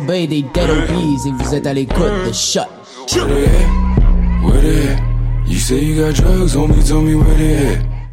Bay, des dead OBs, et vous êtes à l'écoute de Shut. Where they at? Where they at? You say you got drugs, homie, tell me where they at.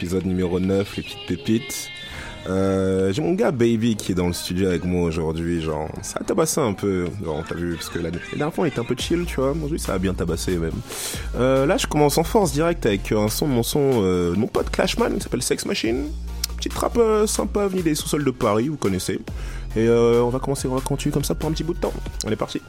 Retour, épisode numéro 9, les petites pépites. Euh, j'ai mon gars Baby qui est dans le studio avec moi aujourd'hui, genre ça a tabassé un peu, genre t'as vu, parce que la, dernière fois on était un peu chill, tu vois, aujourd'hui ça a bien tabassé même. Euh, là je commence en force direct avec un son de mon son, euh, mon pote Clashman, qui s'appelle Sex Machine. Petite trappe sympa venue des sous-sols de Paris, vous connaissez. Et on va commencer, on va continuer comme ça pour un petit bout de temps. On est parti.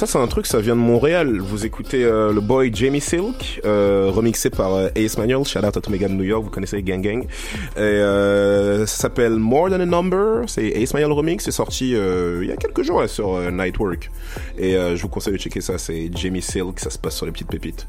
ça c'est un truc, ça vient de Montréal. Vous écoutez euh, le boy Jamie Silk, euh, remixé par euh, Ace Manuel, shout out à tous de New York, vous connaissez Gang Gang. Euh, ça s'appelle More Than a Number, c'est Ace Manuel remix, c'est sorti il y a quelques jours là, sur Nightwork. Et je vous conseille de checker ça, c'est Jamie Silk, ça se passe sur les petites pépites.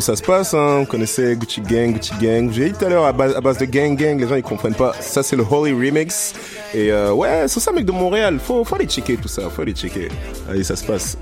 ça se passe. Hein. Vous connaissez Gucci Gang, Gucci Gang. J'ai dit tout à l'heure, à base, à base de Gang Gang, les gens ils comprennent pas. Ça, c'est le Holy Remix. Et euh, ouais, c'est ça, mec de Montréal. Faut, faut aller checker tout ça. Faut aller checker. Allez, ça se passe.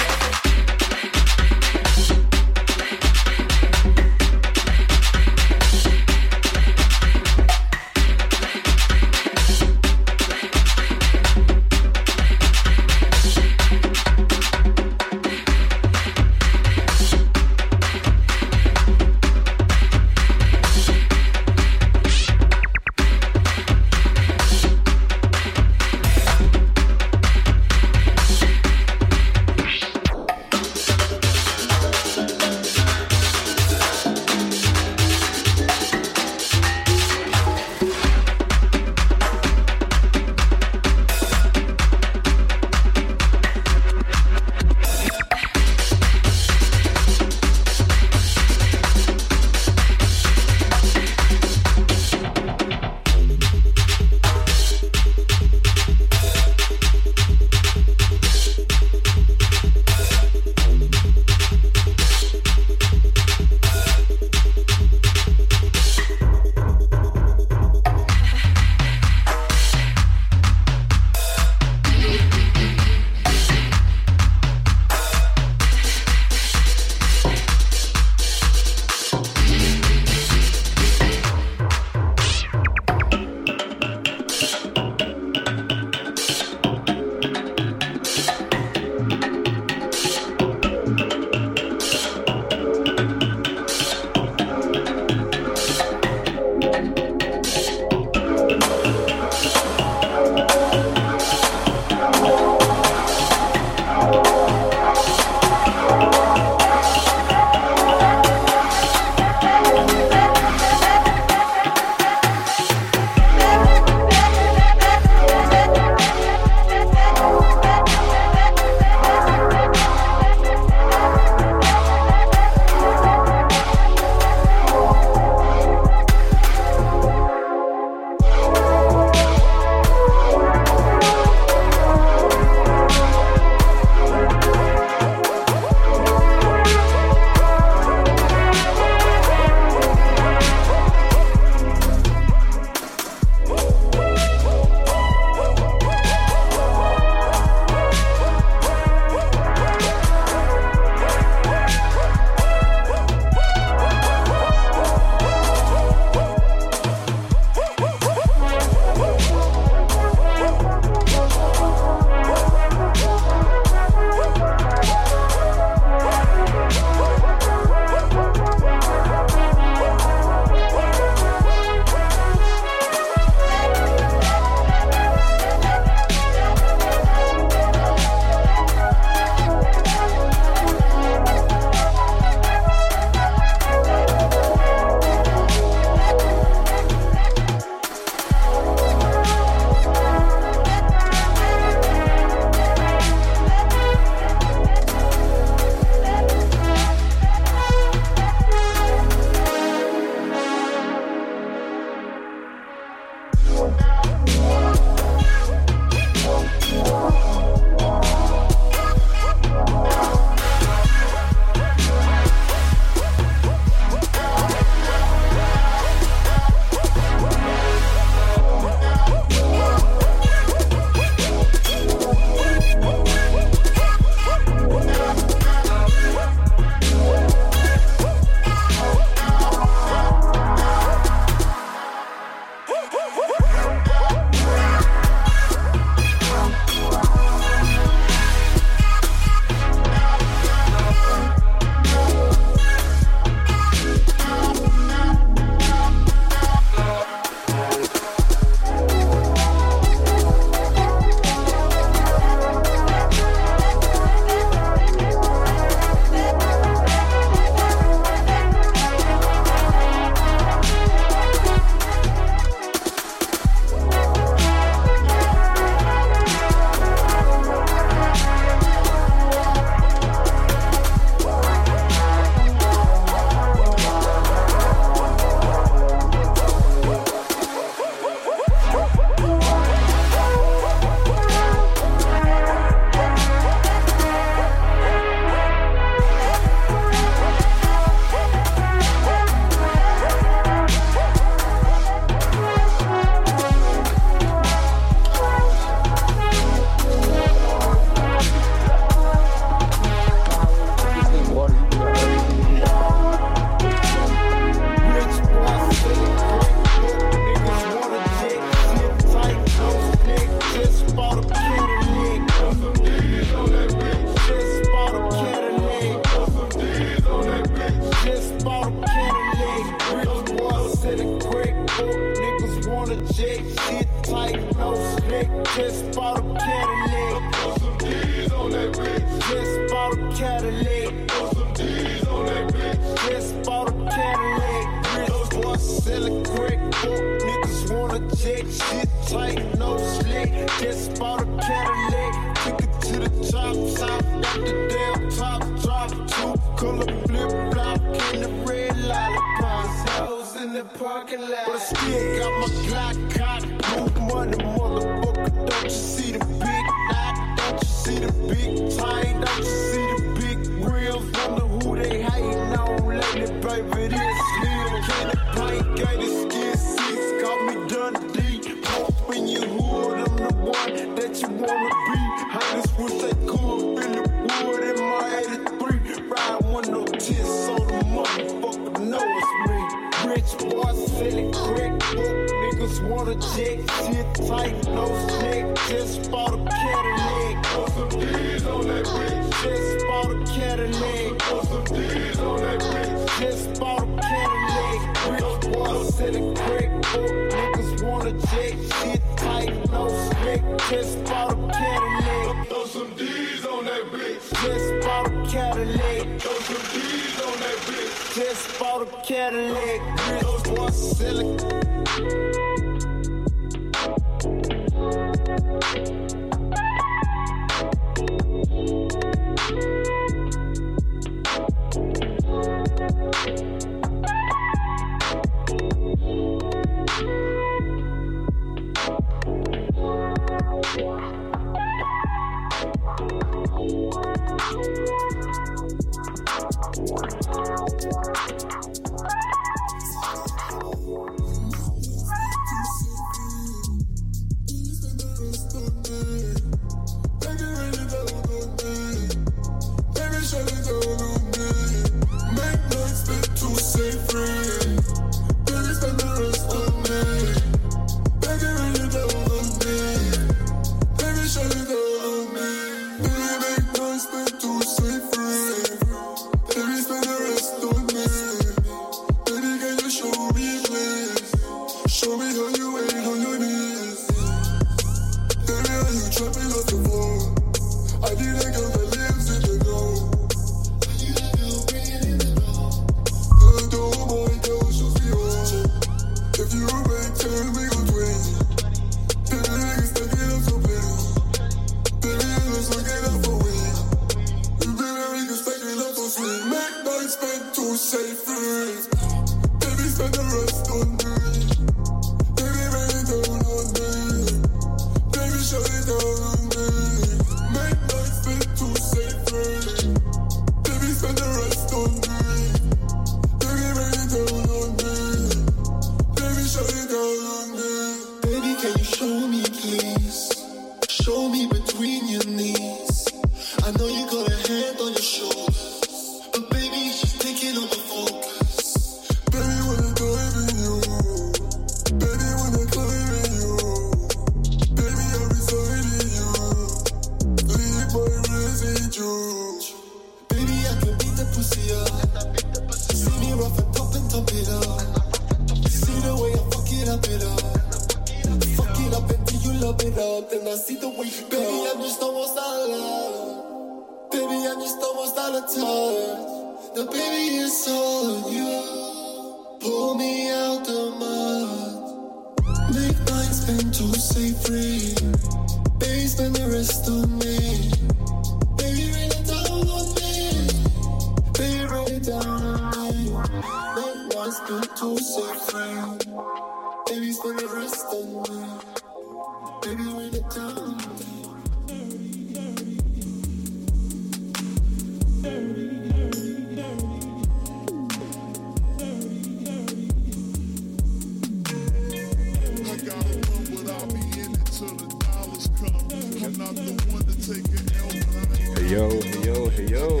yo.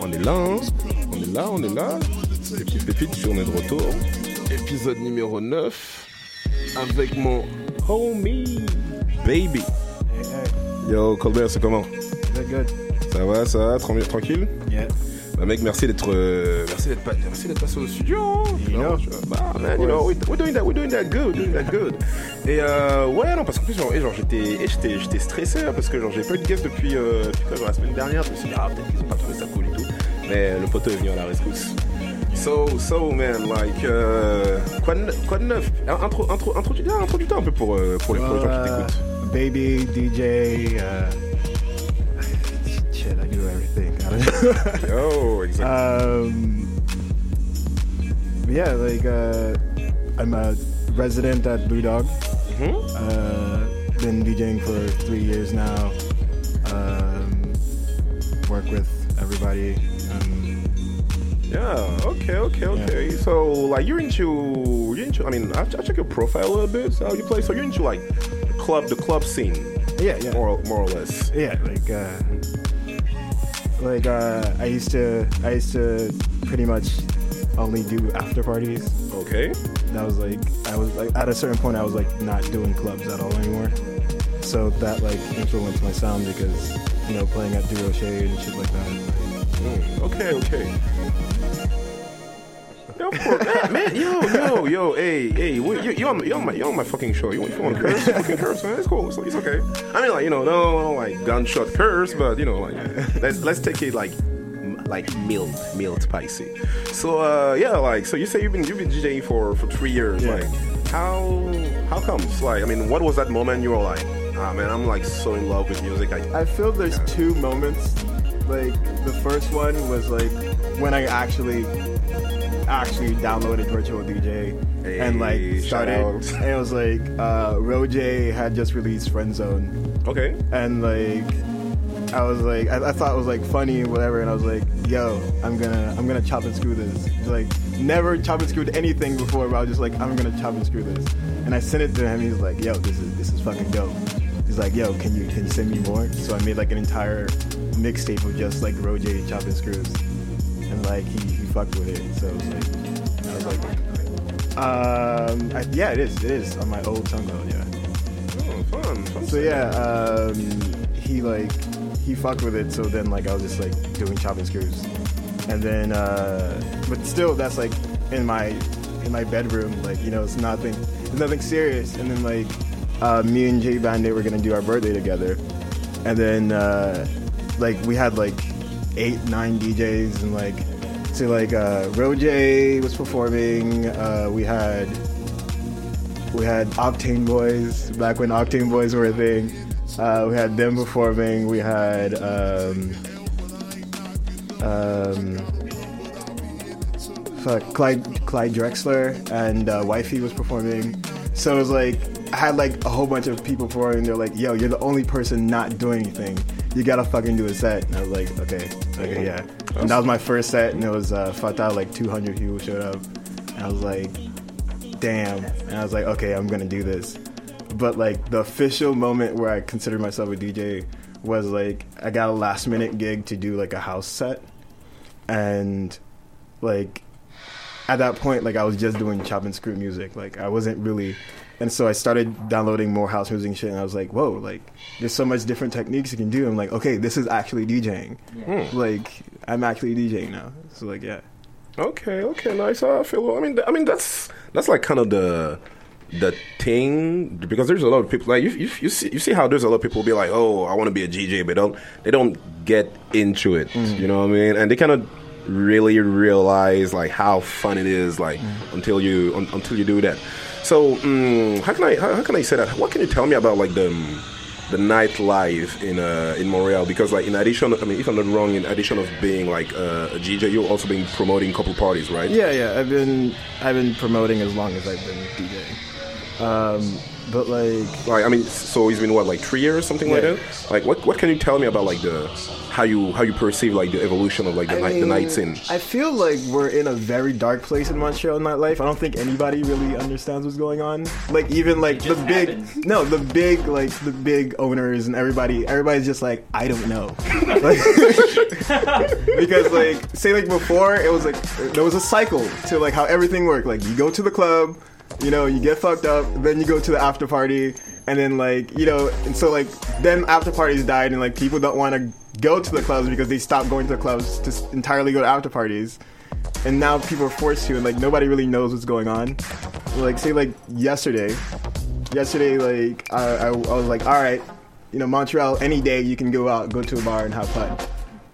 On est là, hein On est là, on est là. Les petites pépites, de retour. Épisode numéro 9 avec mon homie baby. Yo, Colbert, c'est comment? Ça va, ça va, tranquille? Bah, mec, merci d'être, euh, merci d'être, pas- merci d'être passé au studio. hein. You know. Bah, man, you know, we- we're doing that, we're doing that good, doing that good. Et euh, ouais, non, parce qu'en plus, genre, et genre, j'étais, j'étais, j'étais stressé hein, parce que genre, j'ai pas eu de guest depuis, euh, depuis quoi, genre, la semaine dernière. Je me suis dit, ah, peut-être qu'ils ont pas trouvé ça cool et tout. Mais le poteau est venu à la rescousse. So, so, man, like, euh, quoi, de, quoi de neuf? Intro, intro, introduis, ah, introduis-toi un peu pour, euh, pour, les, pour les gens qui t'écoutent. baby, DJ, uh, do everything. I don't know. Oh, exactly. Um, yeah, like uh, I'm a resident at Blue Dog. Mhm. Uh, been DJing for three years now. Um, work with everybody. Um, Yeah, okay, okay, okay. So, like, you're into, you're into. I mean, I, I check your profile a little bit. So you play. So you're into like the club, the club scene. Yeah, yeah. More, more or less. yeah, like uh, like uh, I used to I used to pretty much only do after parties. Okay. That was like I was like at a certain point I was like not doing clubs at all anymore. So that like influenced my sound because you know playing at Durocher and shit like that. Mm, okay, okay. Yeah, course. man, yo, yo, yo, hey, hey, we- you, you on, you on my, you on my fucking show. You, you want to curse? You fucking curse, man. It's cool. It's, it's okay. I mean, like, you know, no, no, like gunshot curse, but you know, like, let's let's take it like, like mild, mild, spicy. So, uh, yeah, like, so you say you've been you've been DJing for for three years. Yeah. Like, how how comes? Like, I mean, what was that moment you were like, ah, man, I'm like so in love with music. I, I feel there's two moments. Like the first one was like when I actually actually downloaded Virtual DJ and like Hey, started. And it was like uh, Roje had just released Friend Zone. okay. and like I was like I, I thought it was like funny whatever and I was like yo I'm gonna I'm gonna chop and screw this. Like never chop and screwed anything before but I was just like I'm gonna chop and screw this. And I sent it to him. He's like yo this is this is fucking dope. He's like yo can you can you send me more? So I made like an entire mixtape of just like Roj chopping screws and like he, he fucked with it so it was like I was like um I, yeah it is it is on my old SoundCloud yeah Oh, fun, fun. so yeah, um, he like he fucked with it. So then like I was just like doing chopping screws, and then uh, but still that's like in my in my bedroom. Like you know it's nothing it's nothing serious. And then like uh, me and Jay Bandit were gonna do our birthday together, and then uh, like we had like eight nine DJs and like so like uh, Roje was performing. Uh, we had we had Octane Boys back when Octane Boys were a thing. Uh, we had them performing. We had um, um, fuck, Clyde, Clyde Drexler and uh, Wifey was performing. So it was like I had like a whole bunch of people performing. They're like, "Yo, you're the only person not doing anything. You gotta fucking do a set." And I was like, "Okay, okay, yeah." And that was my first set, and it was uh, Fatah. Like 200 people showed up, and I was like, damn. And I was like, okay, I'm gonna do this. But like the official moment where I considered myself a DJ was like I got a last minute gig to do like a house set, and like at that point, like I was just doing chop and screw music. Like I wasn't really, and so I started downloading more house music and shit. And I was like, whoa, like there's so much different techniques you can do. I'm like, okay, this is actually DJing. Hmm. Like I'm actually DJing now. So like yeah. Okay, okay, nice. I feel. I mean, I mean that's that's like kind of the the thing because there's a lot of people like you, you, you see you see how there's a lot of people be like, oh, I want to be a DJ, but don't they don't get into it. Mm. You know what I mean? And they kind of really realize like how fun it is like mm. until you un, until you do that. So mm, how can I how, how can I say that? What can you tell me about like the the nightlife in uh, in Montreal because like in addition I mean if I'm not wrong in addition of being like uh, a DJ you've also been promoting couple parties right Yeah, yeah. I've been I've been promoting as long as I've been DJing. Um, but like like I mean so it's been what like three years or something like that like what what can you tell me about like the how you how you perceive like the evolution of like the I night the night scene I feel like we're in a very dark place in Montreal nightlife. I don't think anybody really understands what's going on. Like even like the big no, the big like the big owners and everybody everybody's just like, I don't know. Like, because like say like before it was like there was a cycle to like how everything worked. Like you go to the club, you know, you get fucked up, then you go to the after party, and then like you know, and so like then after parties died, and like people don't want to go to the clubs because they stopped going to the clubs to entirely go to after parties, and now people are forced to, and like nobody really knows what's going on. Like say like yesterday, yesterday like I, I, I was like, all right, you know Montreal, any day you can go out, go to a bar and have fun.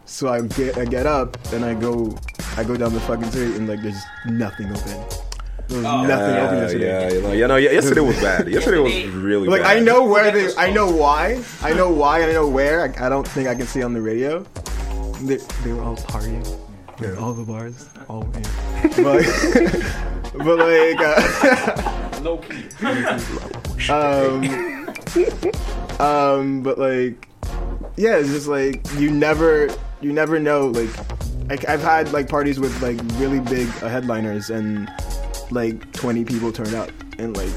So I get I get up and I go I go down the fucking street and like there's nothing open. There was nothing open Yeah, yesterday. yeah, you know, you know, yeah, yesterday was bad. Yesterday was really Like bad. I know where they, I know why, I know why, and I know where. I, I don't think I can see on the radio. They, they were all partying, yeah. all the bars, all yeah. but but like uh, Low key. um um but like yeah, it's just like you never you never know like. Like I've had like parties with like really big uh, headliners and like 20 people turn up and like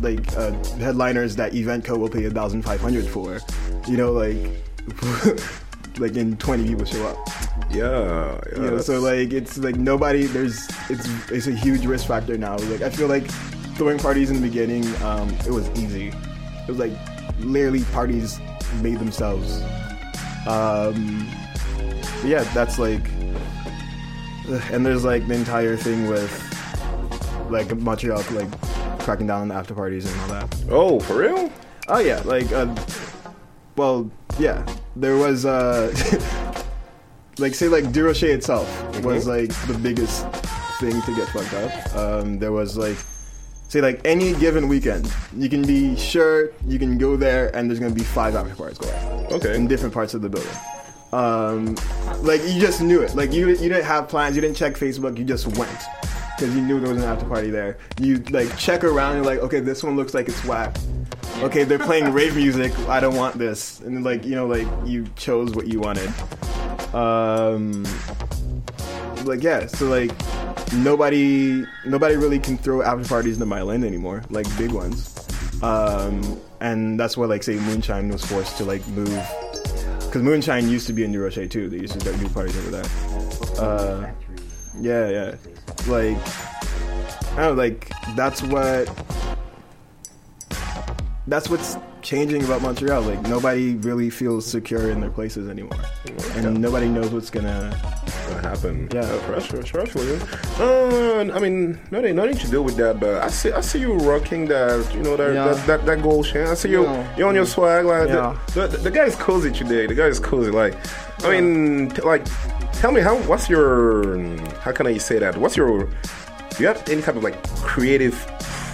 like uh, headliners that Eventco will pay a thousand five hundred for, you know, like like in twenty people show up. Yeah, yeah. You know, so like it's like nobody. There's it's it's a huge risk factor now. Like I feel like throwing parties in the beginning, um, it was easy. It was like literally parties made themselves. Um, yeah, that's like, and there's like the entire thing with like Montreal like cracking down on the after parties and all that. Oh, for real? Oh yeah, like uh, well, yeah, there was uh, like say like Durocher itself was like the biggest thing to get fucked up. Um, there was like say like any given weekend, you can be sure you can go there and there's gonna be five after parties going on. Okay. In different parts of the building. Um, like you just knew it. Like you you didn't have plans. You didn't check Facebook. You just went because you knew there was an after party there. You like check around. You're like, okay, this one looks like it's whack. Okay, they're playing rave music. I don't want this. And like you know, like you chose what you wanted. Um, like yeah. So like nobody nobody really can throw after parties into my land anymore. Like big ones. Um, and that's why like say Moonshine was forced to like move because Moonshine used to be in Durocher too. They used to do parties over there. Uh, yeah, yeah. Like, I don't know, like that's what that's what's changing about Montreal. Like nobody really feels secure in their places anymore, and nobody knows what's gonna What happened? Yeah. Uh, for sure, sure, for you. Uh, I mean, nothing, nothing to do with that, but I see, I see you rocking that, you know, that, Yeah. that, that, that gold chain. I see you, Yeah. you on your swag, like, Yeah. the, the, the guy is cozy today. The guy is cozy. Like, I mean, t- like, tell me how, what's your, how can I say that? What's your, do you have any type of like creative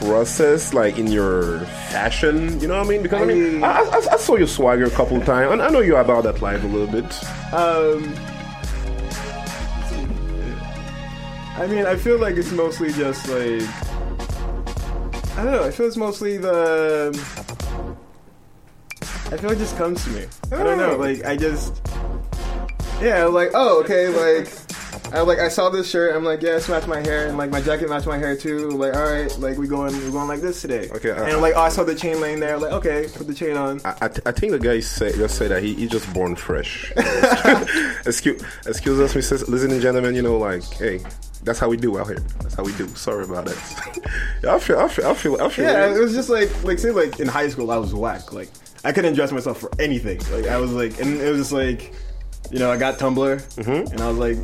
process, like in your fashion? You know what I mean? Because I mean, I, I, I saw your swagger a couple of times, and I know you're about that life a little bit. Um, I mean, I feel like it's mostly just like I don't know. I feel it's mostly the. I feel it just comes to me. I don't know. Like I just. Yeah, like oh okay, like I like I saw this shirt. I'm like yeah, it's matched my hair, and like my jacket matched my hair too. Like all right, like we going we going like this today. Okay, uh, and like oh, I saw the chain laying there. Like okay, put the chain on. I, I, th- I think the guy say, just said that he, he just born fresh. excuse, excuse us, Mrs. Ladies and gentlemen. You know, like, hey, that's how we do out here. That's how we do. Sorry about that. yeah, I feel, I feel, I feel, I feel. Yeah, it. it was just like like say like in high school I was whack. Like I couldn't dress myself for anything. Like I was like, and it was just like, you know, I got Tumblr, Mm-hmm. and I was like,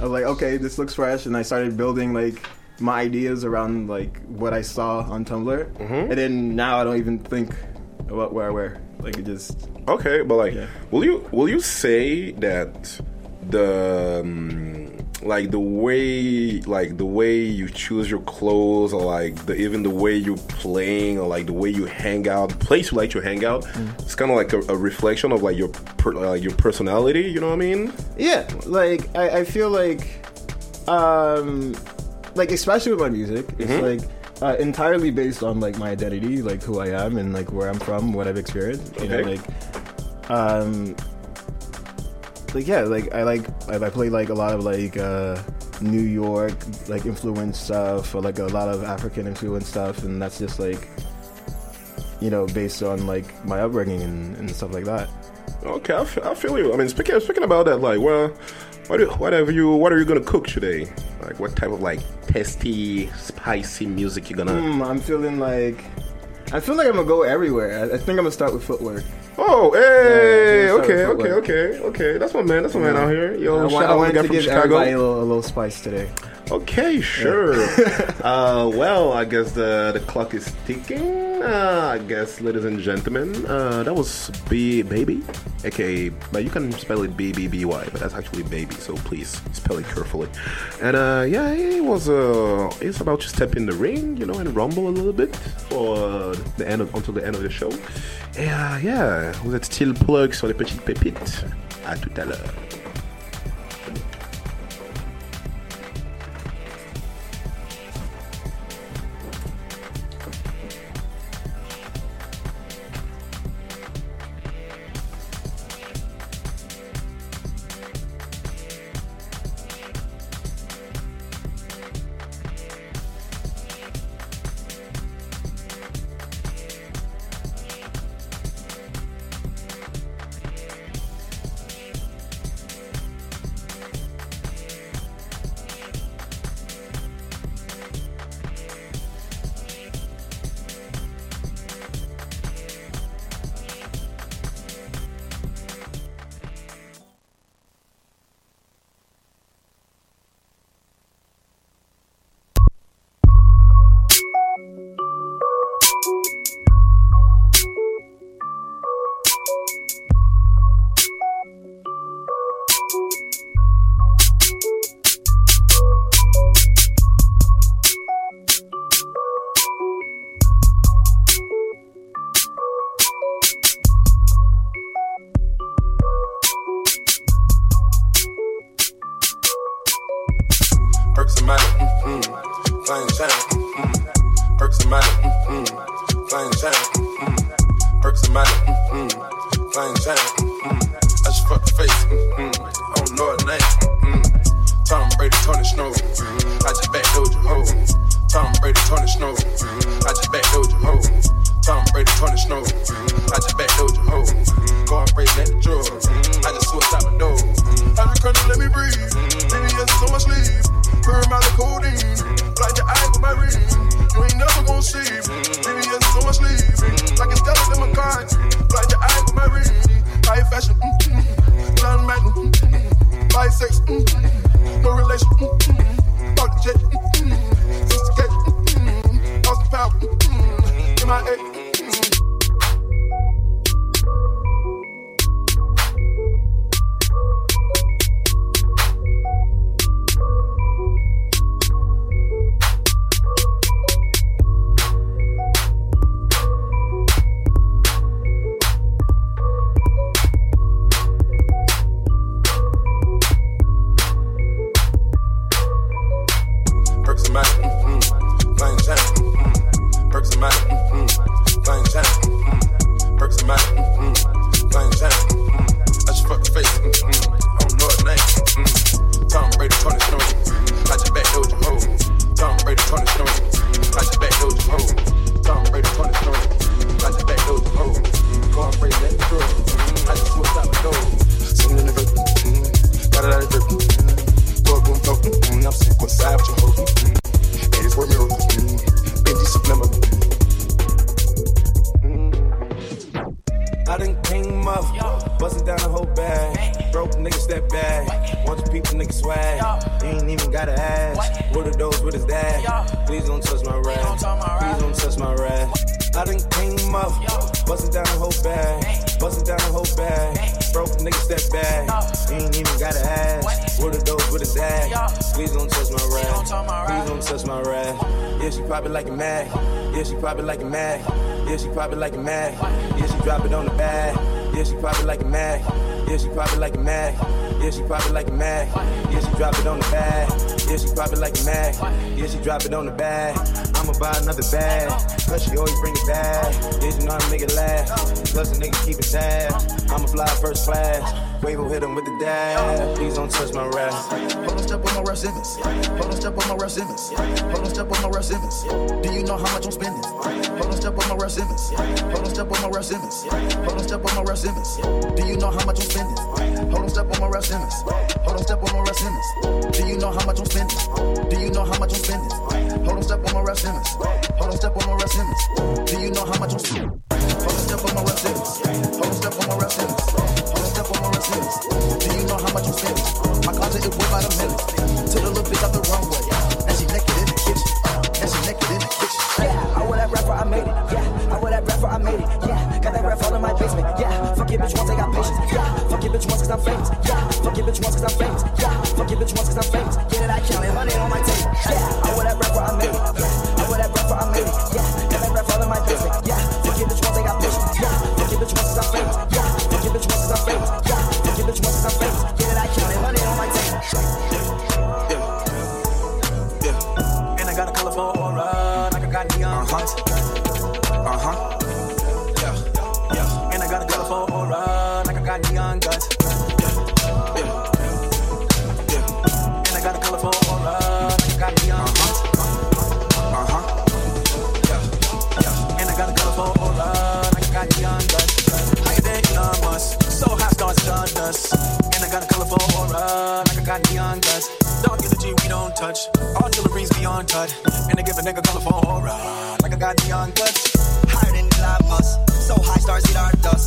I was like, okay, this looks fresh, and I started building like my ideas around like what I saw on Tumblr, Mm-hmm. and then now I don't even think about what I wear. Like it just Okay, but like, Yeah. will you will you say that the um, like the way like the way you choose your clothes or like the even the way you're playing or like the way you hang out, the place you like to hang out, Mm. it's kind of like a, a reflection of like your per, like your personality. You know what I mean? Yeah, like I, I feel like, um, like especially with my music, it's Mhm. like uh, entirely based on like my identity, like who I am and like where I'm from, what I've experienced. You know, like, um, like yeah, like I like I, I play like a lot of like uh, New York like influence stuff or like a lot of African influence stuff, and that's just like you know based on like my upbringing and, and stuff like that. Okay, I feel, I feel you. I mean, speaking speaking about that, like, well, what do, what have you what are you gonna cook today? Like, what type of like tasty, spicy music you gonna? Mm, I'm feeling like I feel like I'm gonna go everywhere. I, I think I'm gonna start with footwork. Oh, hey, Yeah, okay, okay, okay, okay. That's my man. That's my man out here. Yo, I, shout out to to give Chicago. everybody a little, a little spice today. Okay, sure. uh, well, I guess the the clock is ticking. Uh, I guess, ladies and gentlemen, uh, that was B baby, aka, but you can spell it B B B Y, but that's actually baby. So please spell it carefully. And uh, yeah, it was uh, it's about to step in the ring, you know, and rumble a little bit for the end of, until the end of the show. Et uh, yeah, vous êtes still plug sur les petites pépites. À tout à l'heure. Gotta ask. What are those? What is that? Please don't touch my rag. Please don't touch my rag. I done came up, busting down the whole bag. Busting down the whole bag. Broke niggas step back. Ain't even gotta ask. What are those? What is that? Please don't touch my rag. Please don't touch my rag. Yeah, she probably like a mad. Yeah, she probably like a mad. Yeah, she probably like a mad. Yeah, she drop it on the bag. Yeah, she probably like a mad. Yeah, she probably like a mad. Yeah, she probably like it mad. Yeah, she drop it on the bag. Yeah, she pop it like a mag. Yeah, she drop it on the bag. I'ma buy another bag. Cause she always bring it back. Yeah, you know how make it last. Plus the nigga keep it sad. I'ma fly first class. Wave will hit him with the dab. Please don't touch my rap. Hold on, step on my Raf Simons. Hold on, step on my Raf Simons. Hold on, step on my Raf Simons. Do you know how much I'm spending? Hold on, step on my Raf Simons. Hold on, step on my Raf Simons. Hold on, step on my Raf Simons. Do you know how much I'm spending? Hold on, step on my Raf Simons. Hold on, step on my Raf Simons. Do you know how much I'm spending? Do you know how much I'm spending? Hold on, step on my Raf Simons. Hold on, step on my Raf Simons. Do you know how much I'm spending? Hold on, step on my Raf Simons. Hold on, step on do you know how much I'm feeling? My closet is worth about a million. Took a little bitch out the runway. and she naked in the kitchen. Uh, and she naked in the kitchen. Yeah, I wear that rapper, I made it. Yeah, I wear that rapper, I made it. Yeah, got that rap all in my basement. Yeah, fuck your bitch once, I got patience. Yeah, fuck your bitch once, cause I'm famous. Yeah. I got a colorful aura, like I got neon guts. Dark energy we don't touch, artillery's beyond touch. And I give a nigga colorful aura, like I got neon guts. Higher than Elon Musk, so high stars eat our dust.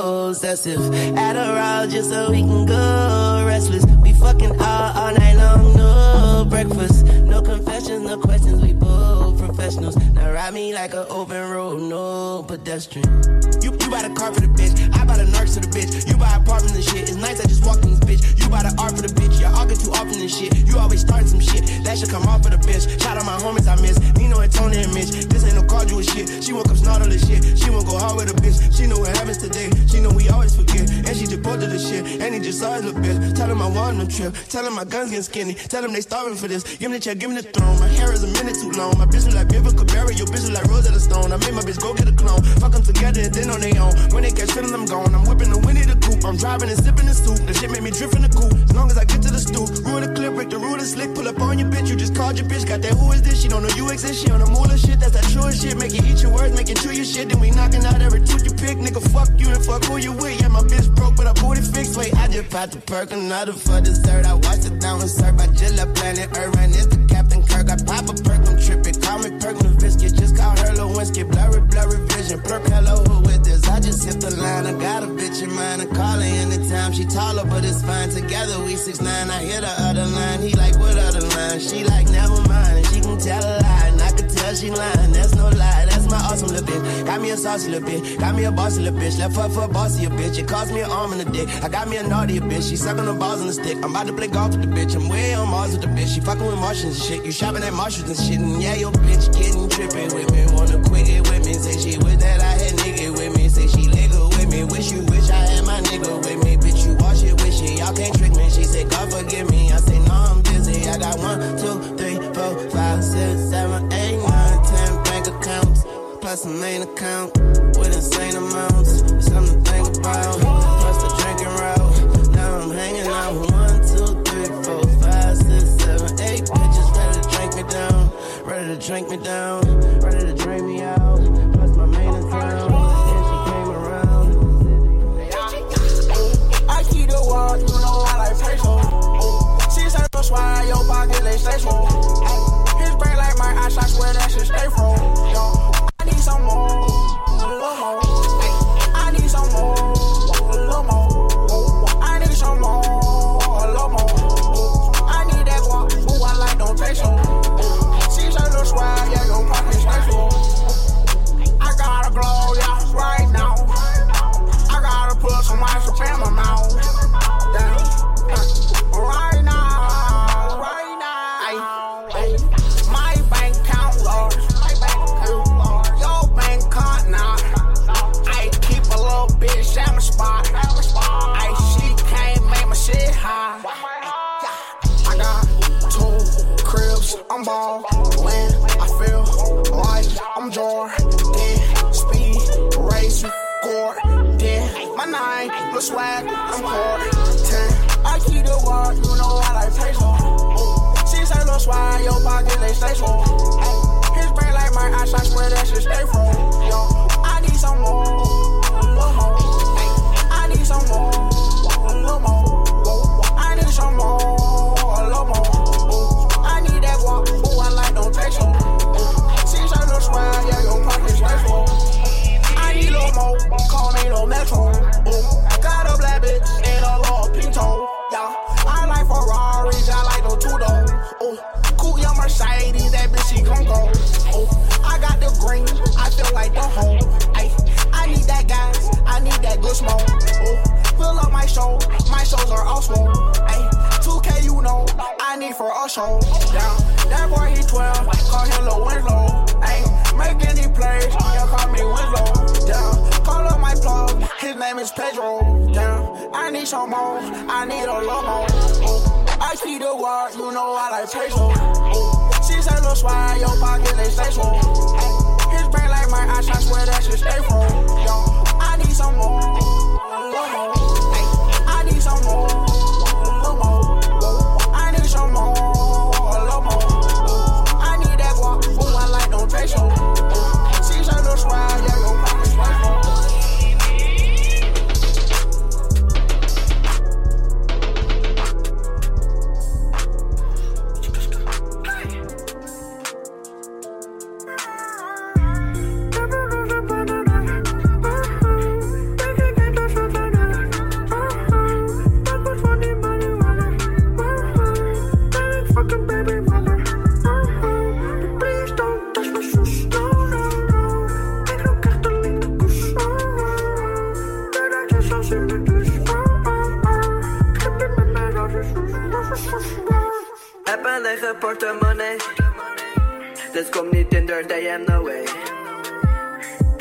Possessive. Adderall just so we can go restless. We fucking all, all night long, no breakfast. No confessions, no questions, professionals. Now ride me like an open road, no pedestrian. You, you buy the car for the bitch, I buy the narcs for the bitch. You buy apartments and shit, it's nice I just walked in this bitch. You buy the art for the bitch, y'all argue too often and shit. You always starting some shit, that should come off for the bitch. Shout out my homies I miss, Nino and Tony and Mitch. This ain't no you shit, she woke up come snort all this shit. She won't go hard with a bitch, she know what happens today. She know we always forget, and she just deported the shit. And he just saw his little bitch, tell him I want him trip. Tell him my guns getting skinny, tell him they starving for this. Give me the check, give me the throne. My hair is a minute too long. My bitch look like Vivica Barry, your bitch like Rosetta Stone. I made my bitch go get a clone. Fuck them together and then on they own. When they catch feeling, I'm gone. I'm whipping the Winnie the coupe. I'm driving and sipping the soup. The shit make me drift in the coupe. As long as I get to the stoop, rule the clip, break the rule the slick. Pull up on your bitch, you just called your bitch. Got that who is this? She don't know you exist. She on the moolah shit. That's that true shit. Make you eat your words, make it chew your shit. Then we knocking out every tooth you pick. Nigga, fuck you and fuck who you with. Yeah, my bitch broke, but I booty fixed. Wait, I just popped the perk, another for dessert. I watched it down and serve. I Jilla Planet Urban. It's the Captain Kirk. I pop a perk, I'm tripping. Call me Perk Novisky. Just call her Lewinsky. Blurry, blurry vision. Perk, hello, who with this? I just hit the line. I got a bitch in mind. I call her anytime. She taller, but it's fine. Together we six nine. I hit the other line. He like, what other line? She like, never mind. And she can tell a lie. And I can tell she lying. That's no lie. That's my awesome little. Got me a saucy little. Got me a bossy little bitch. Left her for a bossy bitch. It cost me an arm and a dick. I got me a naughty bitch. She sucking the balls on the stick. I'm about to play golf with the bitch. I'm way on Mars with the bitch. She fucking with Martians and shit. You shopping at Marshalls and shit. And yeah, your bitch getting tripping with me. Wanna quit it with me. Say she with that. I had nigga with me. Say she legal with me. Wish you wish I had my nigga with me. Plus a main account with insane amounts. Something to think about. Plus the drinking route. Now I'm hanging out one, two, three, four, five, six, seven, eight bitches ready to drink me down. Ready to drink me down. Ready to drain me out. Plus my main account. And she came around. I keep the wall, you know I like peso. She said, no swag, your pocket, stay swole. His brain like my eyes, I swear that shit stay. Yo, I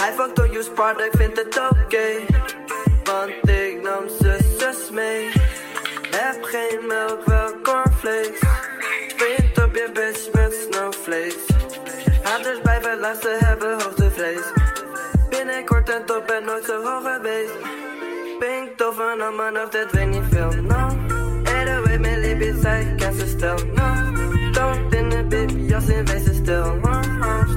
Hij vangt on use product, vindt het oké. Want ik nam z'n zus mee. Heb geen melk, wel cornflakes. Vriend op je bitch met snowflakes. Haters blijven lasten, hebben hoogtevrees. Binnenkort en top ben nooit zo hoog geweest. Pink tof en mijn hoofd, dit weet niet veel, no. Anyway, mijn liefje zei, ken ze stil, no. Don't in de baby, jas in wezen stil, no.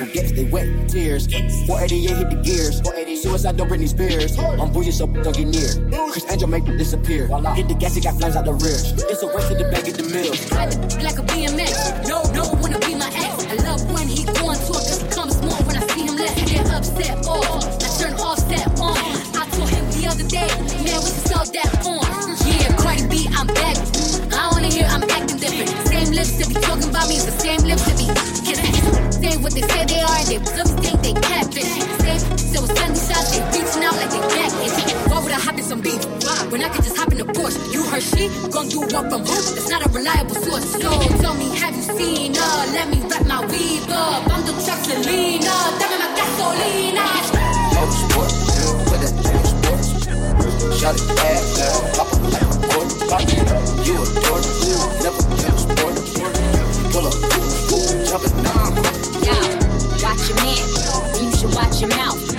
Who gets they wet tears. 488 hit the gears. Suicide don't bring Britney Spears. I'm bougie, so don't get near. Criss Angel make them disappear. Hit the gas, it got flames out the rear. It's a race to the back of the mills. like a BMX. No, no, wanna be my ex. I love when he going to it, comes more when I see him let's get upset. Oh, I turn offset on. I told him the other day, man, we can what they say they are, and they really think they catfish. Same, so it's sending shots, they reaching out like they back. Why would I hop in some beef? When I could just hop in a Porsche. You heard she gon' do what from who? That's not a reliable source. So tell me, have you seen her? Let me wrap my weave up. I'm the truck Selena. Dame my gasolina. Put that thing in sports. Shot it bad, pop up like a. You a dork, never been a sport. Pull up, watch your man. You should watch your mouth.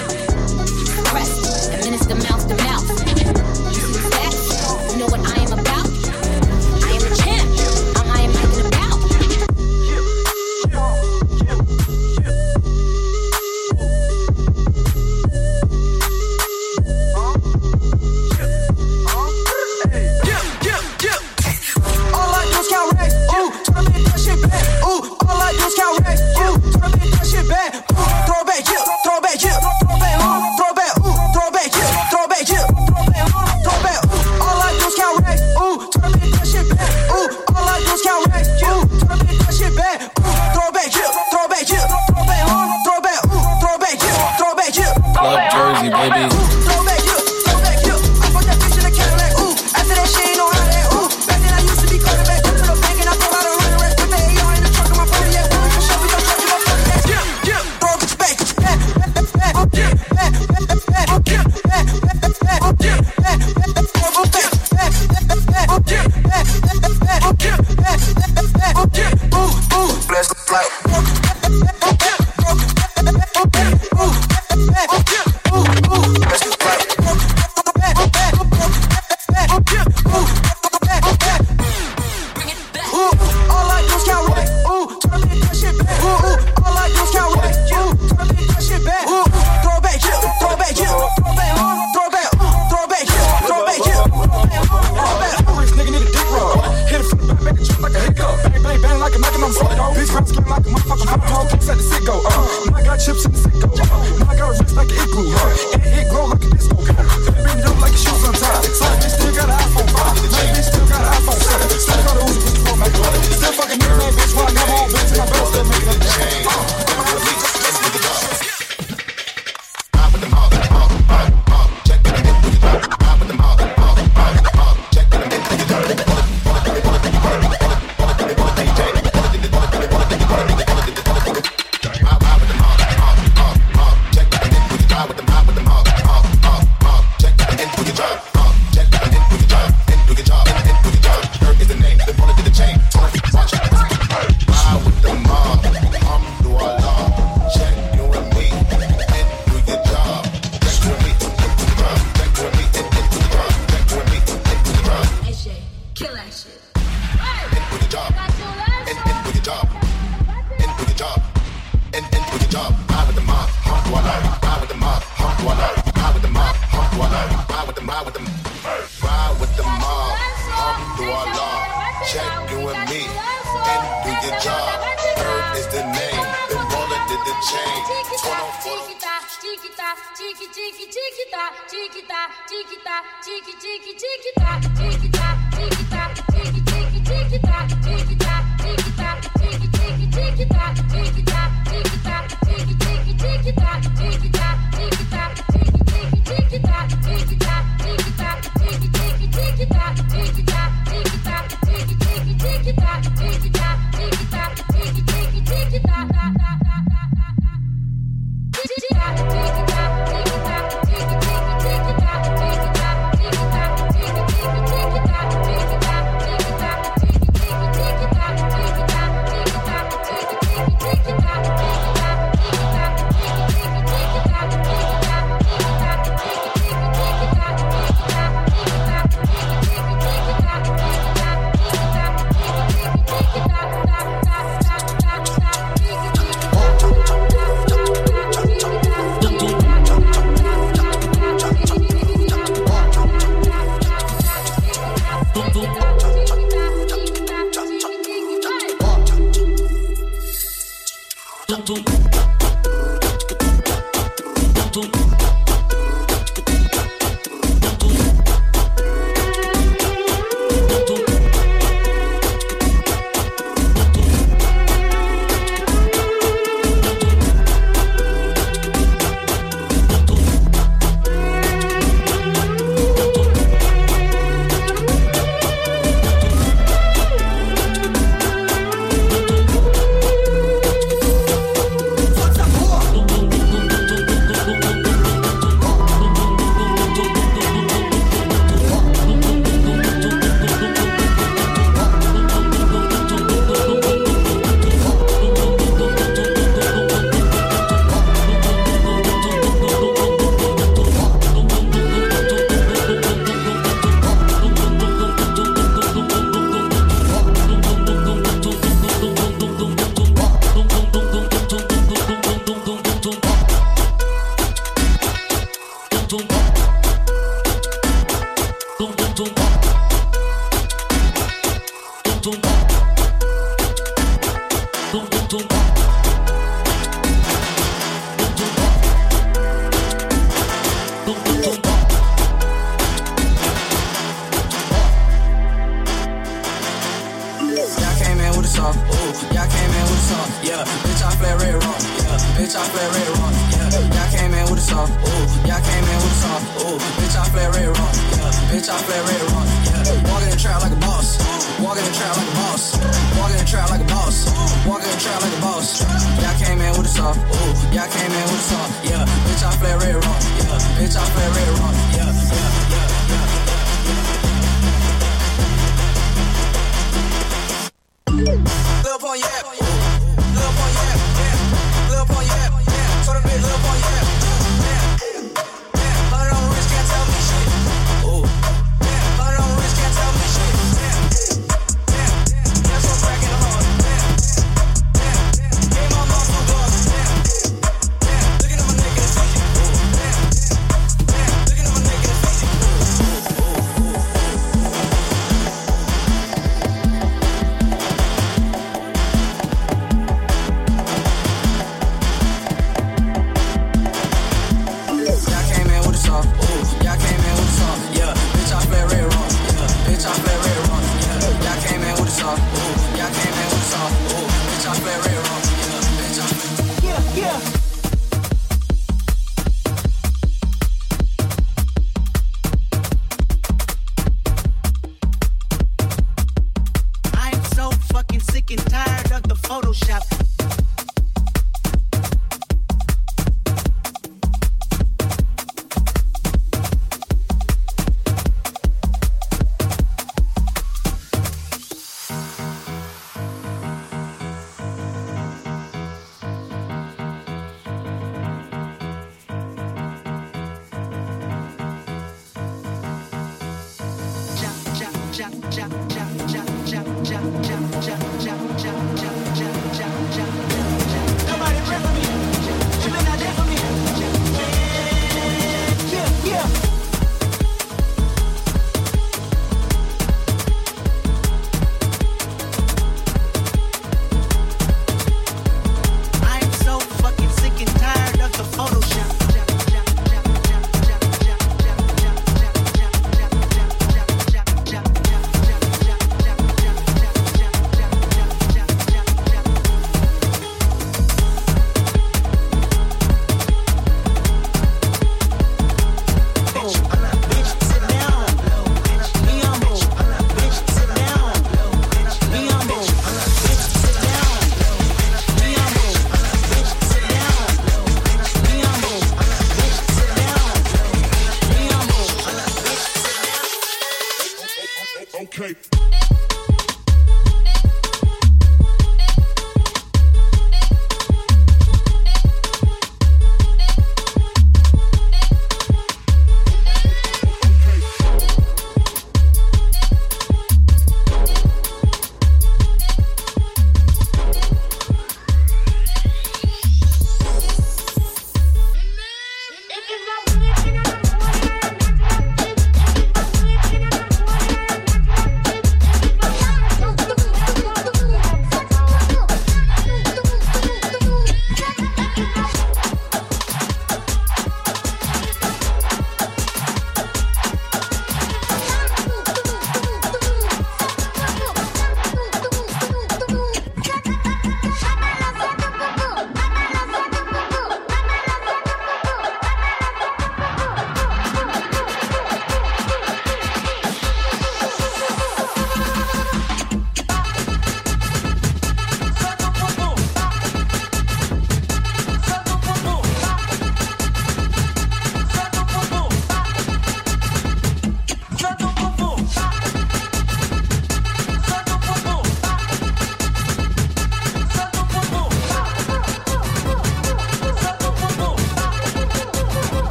Nobody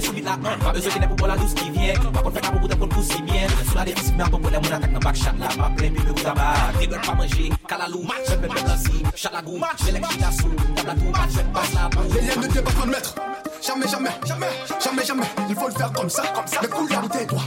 ou e la an E se genè pou pou la douz kon la lè Ma plè pi pou taba Degol pa manje, kalalou Jèm pèm pèm lansi, chan la gou Jèlèk chita sou, tabla tou Jèm pas la pou Les liens ne débarquent pas de maître Jamais, jamais, jamais, jamais, jamais. Il faut le faire comme ça, comme ça. Le couillard de tes doigts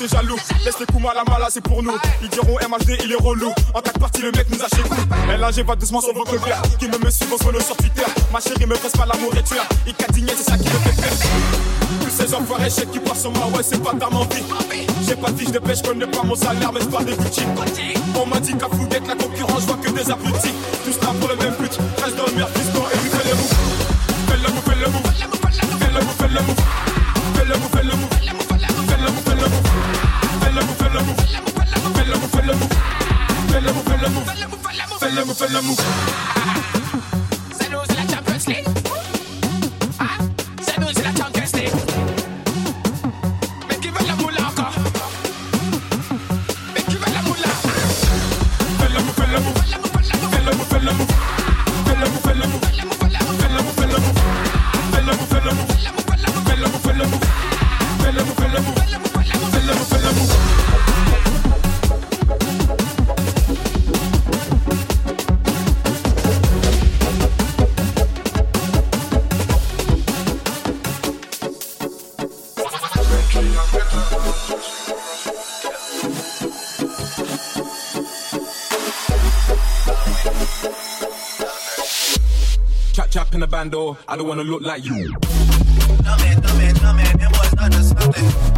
c'est jaloux. Laisse les coups mal à mal, c'est pour nous. Ils diront MHD, il est relou. En quatre parties, le mec nous a chez nous. LAG va doucement sur votre verre. Qui me me subventionne sur Twitter. Ma chérie me presse pas l'amour et tu as. Il c'est ça qui me fait peur. Tous ces enfoirés, je qui passent sur moi, ouais, c'est pas ta mentie. J'ai pas de fiche de pêche, connais pas mon salaire, mais je parle des boutiques. On m'a dit qu'à d'être la concurrence, je vois que des abrutis. Tous là pour le même but, reste dans le merde. l'amour, fais l'amour, fais l'amour, fais l'amour, fais l'amour. I don't wanna look like you. Dumb it, dumb it, dumb it, not just nothing.